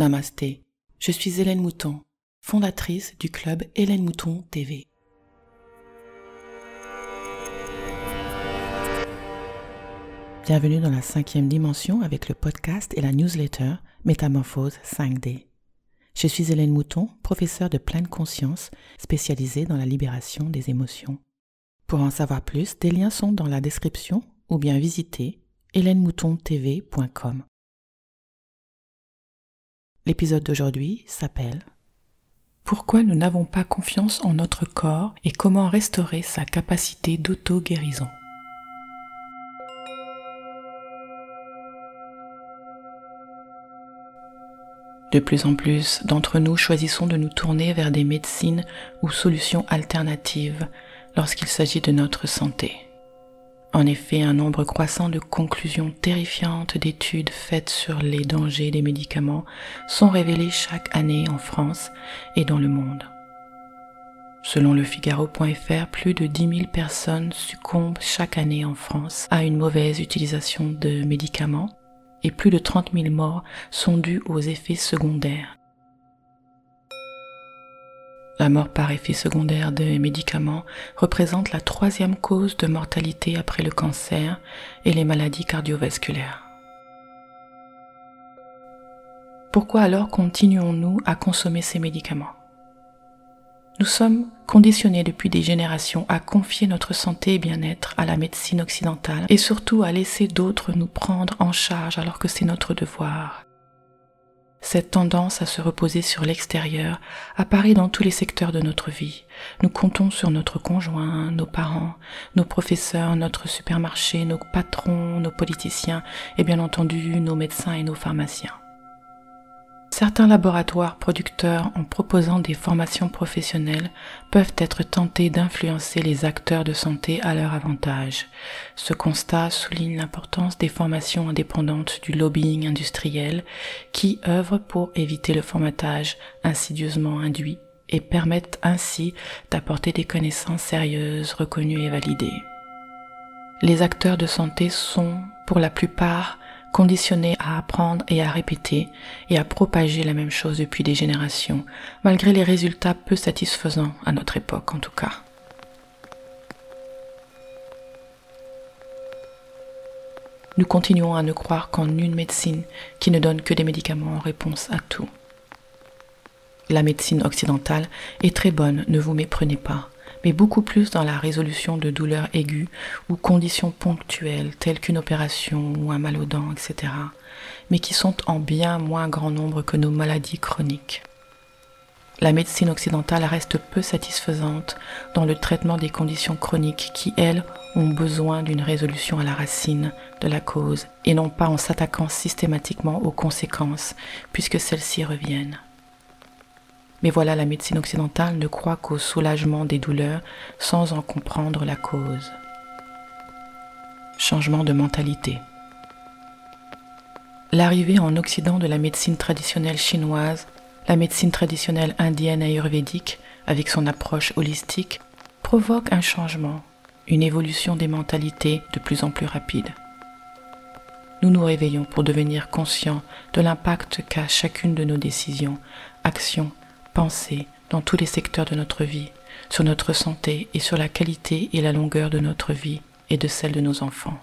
Namasté, je suis Hélène Mouton, fondatrice du club Hélène Mouton TV. Bienvenue dans la cinquième dimension avec le podcast et la newsletter Métamorphose 5D. Je suis Hélène Mouton, professeure de pleine conscience spécialisée dans la libération des émotions. Pour en savoir plus, des liens sont dans la description ou bien visitez hélènemoutontv.com. L'épisode d'aujourd'hui s'appelle Pourquoi nous n'avons pas confiance en notre corps et comment restaurer sa capacité d'auto-guérison? De plus en plus d'entre nous choisissons de nous tourner vers des médecines ou solutions alternatives lorsqu'il s'agit de notre santé. En effet, un nombre croissant de conclusions terrifiantes d'études faites sur les dangers des médicaments sont révélées chaque année en France et dans le monde. Selon le Figaro.fr, plus de 10 000 personnes succombent chaque année en France à une mauvaise utilisation de médicaments et plus de 30 000 morts sont dues aux effets secondaires. La mort par effet secondaire des médicaments représente la troisième cause de mortalité après le cancer et les maladies cardiovasculaires. Pourquoi alors continuons-nous à consommer ces médicaments? Nous sommes conditionnés depuis des générations à confier notre santé et bien-être à la médecine occidentale et surtout à laisser d'autres nous prendre en charge alors que c'est notre devoir. Cette tendance à se reposer sur l'extérieur apparaît dans tous les secteurs de notre vie. Nous comptons sur notre conjoint, nos parents, nos professeurs, notre supermarché, nos patrons, nos politiciens et bien entendu nos médecins et nos pharmaciens. Certains laboratoires producteurs, en proposant des formations professionnelles, peuvent être tentés d'influencer les acteurs de santé à leur avantage. Ce constat souligne l'importance des formations indépendantes du lobbying industriel qui œuvrent pour éviter le formatage insidieusement induit et permettent ainsi d'apporter des connaissances sérieuses, reconnues et validées. Les acteurs de santé sont, pour la plupart, conditionnés à apprendre et à répéter et à propager la même chose depuis des générations, malgré les résultats peu satisfaisants à notre époque en tout cas. Nous continuons à ne croire qu'en une médecine qui ne donne que des médicaments en réponse à tout. La médecine occidentale est très bonne, ne vous méprenez pas mais beaucoup plus dans la résolution de douleurs aiguës ou conditions ponctuelles telles qu'une opération ou un mal aux dents, etc., mais qui sont en bien moins grand nombre que nos maladies chroniques. La médecine occidentale reste peu satisfaisante dans le traitement des conditions chroniques qui, elles, ont besoin d'une résolution à la racine de la cause et non pas en s'attaquant systématiquement aux conséquences puisque celles-ci reviennent. Mais voilà, la médecine occidentale ne croit qu'au soulagement des douleurs sans en comprendre la cause. Changement de mentalité. L'arrivée en Occident de la médecine traditionnelle chinoise, la médecine traditionnelle indienne ayurvédique, avec son approche holistique, provoque un changement, une évolution des mentalités de plus en plus rapide. Nous nous réveillons pour devenir conscients de l'impact qu'a chacune de nos décisions, actions penser dans tous les secteurs de notre vie, sur notre santé et sur la qualité et la longueur de notre vie et de celle de nos enfants.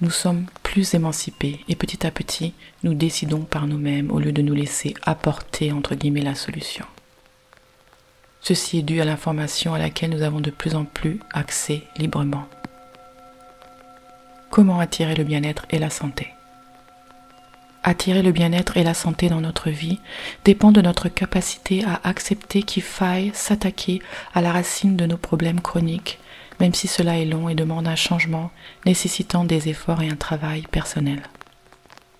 Nous sommes plus émancipés et petit à petit, nous décidons par nous-mêmes au lieu de nous laisser apporter entre guillemets la solution. Ceci est dû à l'information à laquelle nous avons de plus en plus accès librement. Comment attirer le bien-être et la santé? Attirer le bien-être et la santé dans notre vie dépend de notre capacité à accepter qu'il faille s'attaquer à la racine de nos problèmes chroniques, même si cela est long et demande un changement nécessitant des efforts et un travail personnel,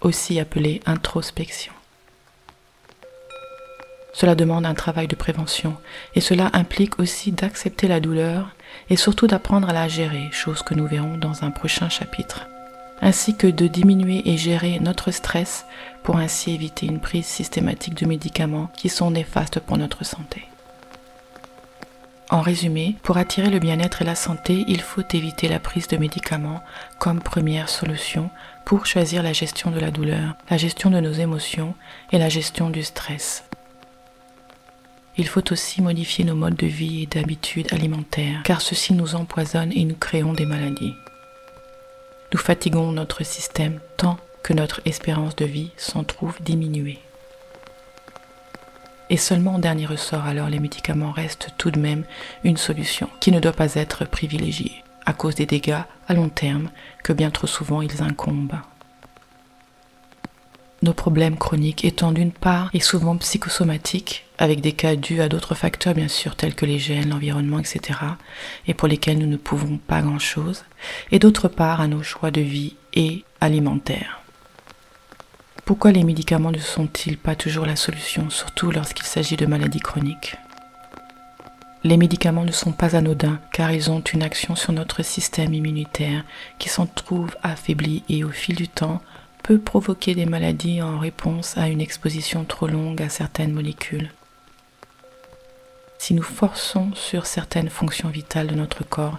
aussi appelé introspection. Cela demande un travail de prévention et cela implique aussi d'accepter la douleur et surtout d'apprendre à la gérer, chose que nous verrons dans un prochain chapitre ainsi que de diminuer et gérer notre stress pour ainsi éviter une prise systématique de médicaments qui sont néfastes pour notre santé. En résumé, pour attirer le bien-être et la santé, il faut éviter la prise de médicaments comme première solution pour choisir la gestion de la douleur, la gestion de nos émotions et la gestion du stress. Il faut aussi modifier nos modes de vie et d'habitudes alimentaires, car ceci nous empoisonne et nous créons des maladies. Nous fatiguons notre système tant que notre espérance de vie s'en trouve diminuée. Et seulement en dernier ressort, alors les médicaments restent tout de même une solution qui ne doit pas être privilégiée à cause des dégâts à long terme que bien trop souvent ils incombent. Nos problèmes chroniques étant d'une part et souvent psychosomatiques, avec des cas dus à d'autres facteurs bien sûr tels que les gènes, l'environnement, etc., et pour lesquels nous ne pouvons pas grand-chose, et d'autre part à nos choix de vie et alimentaires. Pourquoi les médicaments ne sont-ils pas toujours la solution, surtout lorsqu'il s'agit de maladies chroniques? Les médicaments ne sont pas anodins car ils ont une action sur notre système immunitaire qui s'en trouve affaibli et au fil du temps peut provoquer des maladies en réponse à une exposition trop longue à certaines molécules. Si nous forçons sur certaines fonctions vitales de notre corps,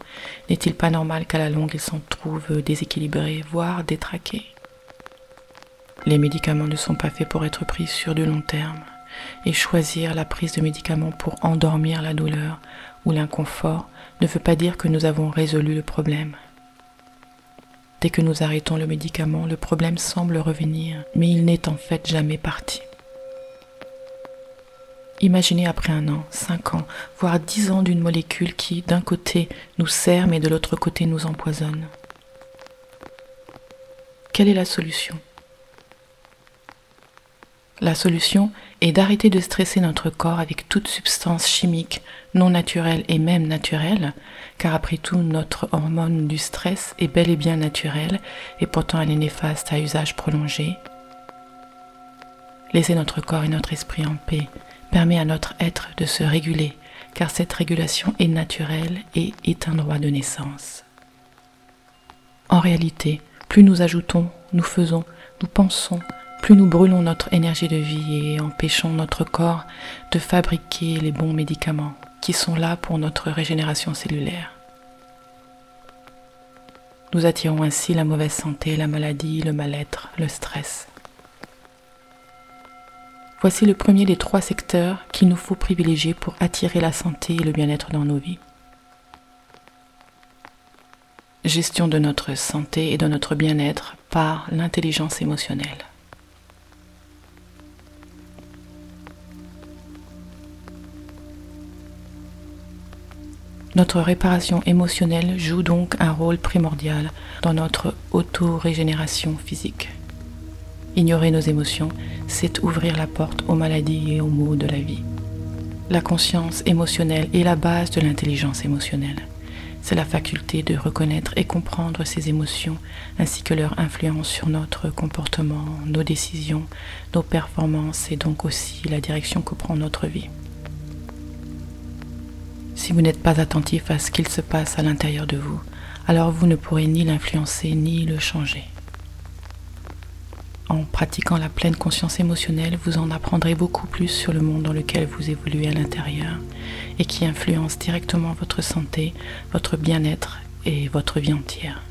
n'est-il pas normal qu'à la longue ils s'en trouvent déséquilibrés, voire détraqués les médicaments ne sont pas faits pour être pris sur du long terme. Et choisir la prise de médicaments pour endormir la douleur ou l'inconfort ne veut pas dire que nous avons résolu le problème. Dès que nous arrêtons le médicament, le problème semble revenir, mais il n'est en fait jamais parti. Imaginez après un an, cinq ans, voire dix ans d'une molécule qui, d'un côté, nous sert, mais de l'autre côté, nous empoisonne. Quelle est la solution? La solution est d'arrêter de stresser notre corps avec toute substance chimique non naturelle et même naturelle, car après tout notre hormone du stress est bel et bien naturelle et pourtant elle est néfaste à usage prolongé. Laisser notre corps et notre esprit en paix permet à notre être de se réguler, car cette régulation est naturelle et est un droit de naissance. En réalité, plus nous ajoutons, nous faisons, nous pensons, plus nous brûlons notre énergie de vie et empêchons notre corps de fabriquer les bons médicaments qui sont là pour notre régénération cellulaire. Nous attirons ainsi la mauvaise santé, la maladie, le mal-être, le stress. Voici le premier des trois secteurs qu'il nous faut privilégier pour attirer la santé et le bien-être dans nos vies. Gestion de notre santé et de notre bien-être par l'intelligence émotionnelle. Notre réparation émotionnelle joue donc un rôle primordial dans notre auto-régénération physique. Ignorer nos émotions, c'est ouvrir la porte aux maladies et aux maux de la vie. La conscience émotionnelle est la base de l'intelligence émotionnelle. C'est la faculté de reconnaître et comprendre ces émotions ainsi que leur influence sur notre comportement, nos décisions, nos performances et donc aussi la direction que prend notre vie si vous n'êtes pas attentif à ce qu'il se passe à l'intérieur de vous, alors vous ne pourrez ni l'influencer ni le changer. En pratiquant la pleine conscience émotionnelle, vous en apprendrez beaucoup plus sur le monde dans lequel vous évoluez à l'intérieur et qui influence directement votre santé, votre bien-être et votre vie entière.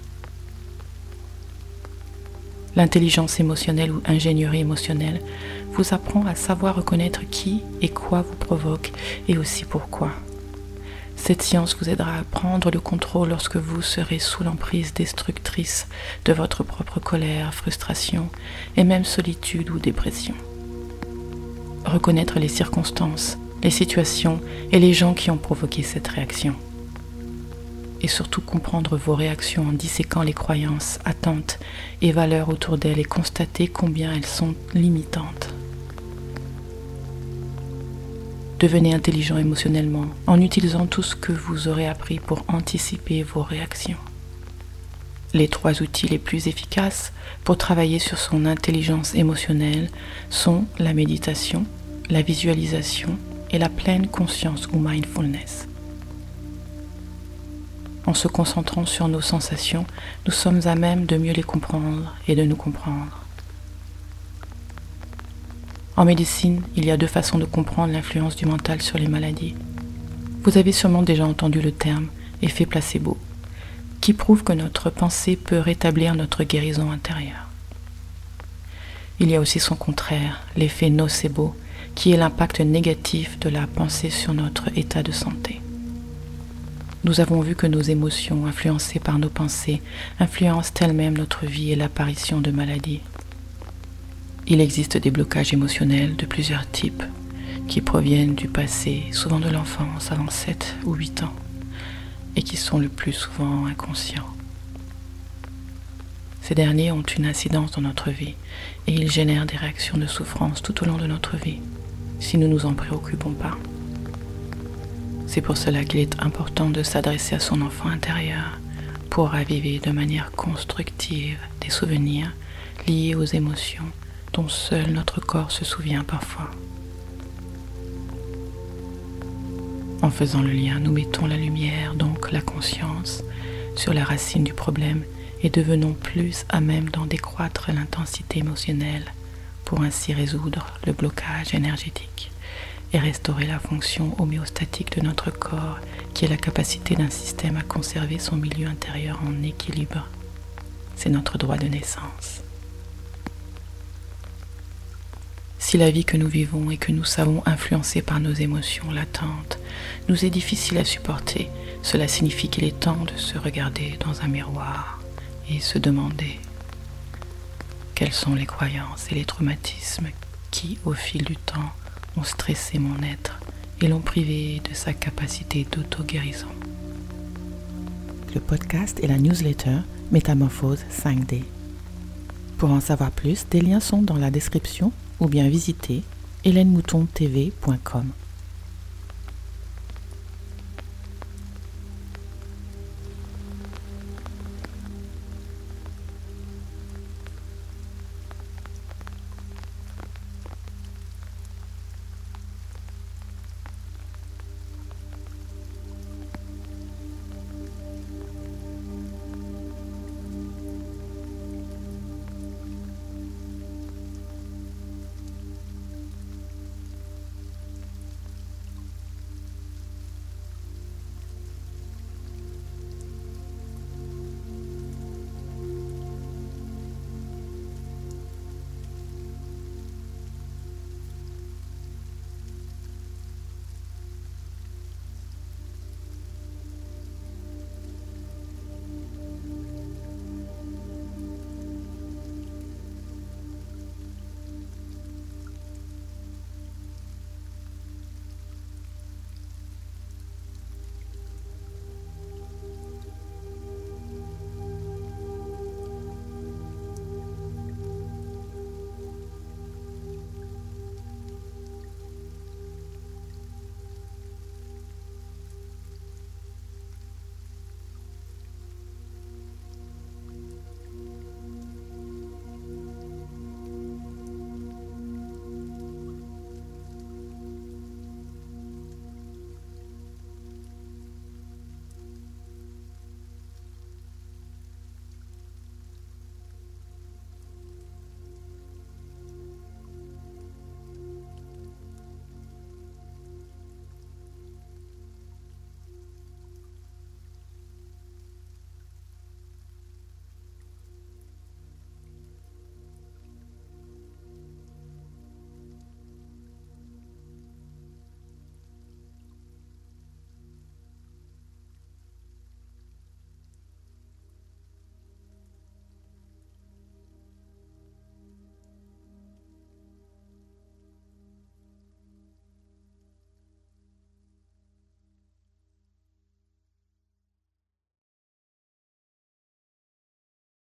L'intelligence émotionnelle ou ingénierie émotionnelle vous apprend à savoir reconnaître qui et quoi vous provoque et aussi pourquoi. Cette science vous aidera à prendre le contrôle lorsque vous serez sous l'emprise destructrice de votre propre colère, frustration et même solitude ou dépression. Reconnaître les circonstances, les situations et les gens qui ont provoqué cette réaction. Et surtout comprendre vos réactions en disséquant les croyances, attentes et valeurs autour d'elles et constater combien elles sont limitantes. Devenez intelligent émotionnellement en utilisant tout ce que vous aurez appris pour anticiper vos réactions. Les trois outils les plus efficaces pour travailler sur son intelligence émotionnelle sont la méditation, la visualisation et la pleine conscience ou mindfulness. En se concentrant sur nos sensations, nous sommes à même de mieux les comprendre et de nous comprendre. En médecine, il y a deux façons de comprendre l'influence du mental sur les maladies. Vous avez sûrement déjà entendu le terme effet placebo, qui prouve que notre pensée peut rétablir notre guérison intérieure. Il y a aussi son contraire, l'effet nocebo, qui est l'impact négatif de la pensée sur notre état de santé. Nous avons vu que nos émotions, influencées par nos pensées, influencent elles-mêmes notre vie et l'apparition de maladies. Il existe des blocages émotionnels de plusieurs types qui proviennent du passé, souvent de l'enfance avant 7 ou 8 ans, et qui sont le plus souvent inconscients. Ces derniers ont une incidence dans notre vie et ils génèrent des réactions de souffrance tout au long de notre vie, si nous nous en préoccupons pas. C'est pour cela qu'il est important de s'adresser à son enfant intérieur pour raviver de manière constructive des souvenirs liés aux émotions dont seul notre corps se souvient parfois. En faisant le lien, nous mettons la lumière, donc la conscience, sur la racine du problème et devenons plus à même d'en décroître l'intensité émotionnelle pour ainsi résoudre le blocage énergétique et restaurer la fonction homéostatique de notre corps qui est la capacité d'un système à conserver son milieu intérieur en équilibre. C'est notre droit de naissance. Si la vie que nous vivons et que nous savons influencée par nos émotions latentes nous est difficile à supporter, cela signifie qu'il est temps de se regarder dans un miroir et se demander quelles sont les croyances et les traumatismes qui, au fil du temps, ont stressé mon être et l'ont privé de sa capacité d'auto-guérison. Le podcast et la newsletter Métamorphose 5D. Pour en savoir plus, des liens sont dans la description ou bien visiter hélènemoutontv.com.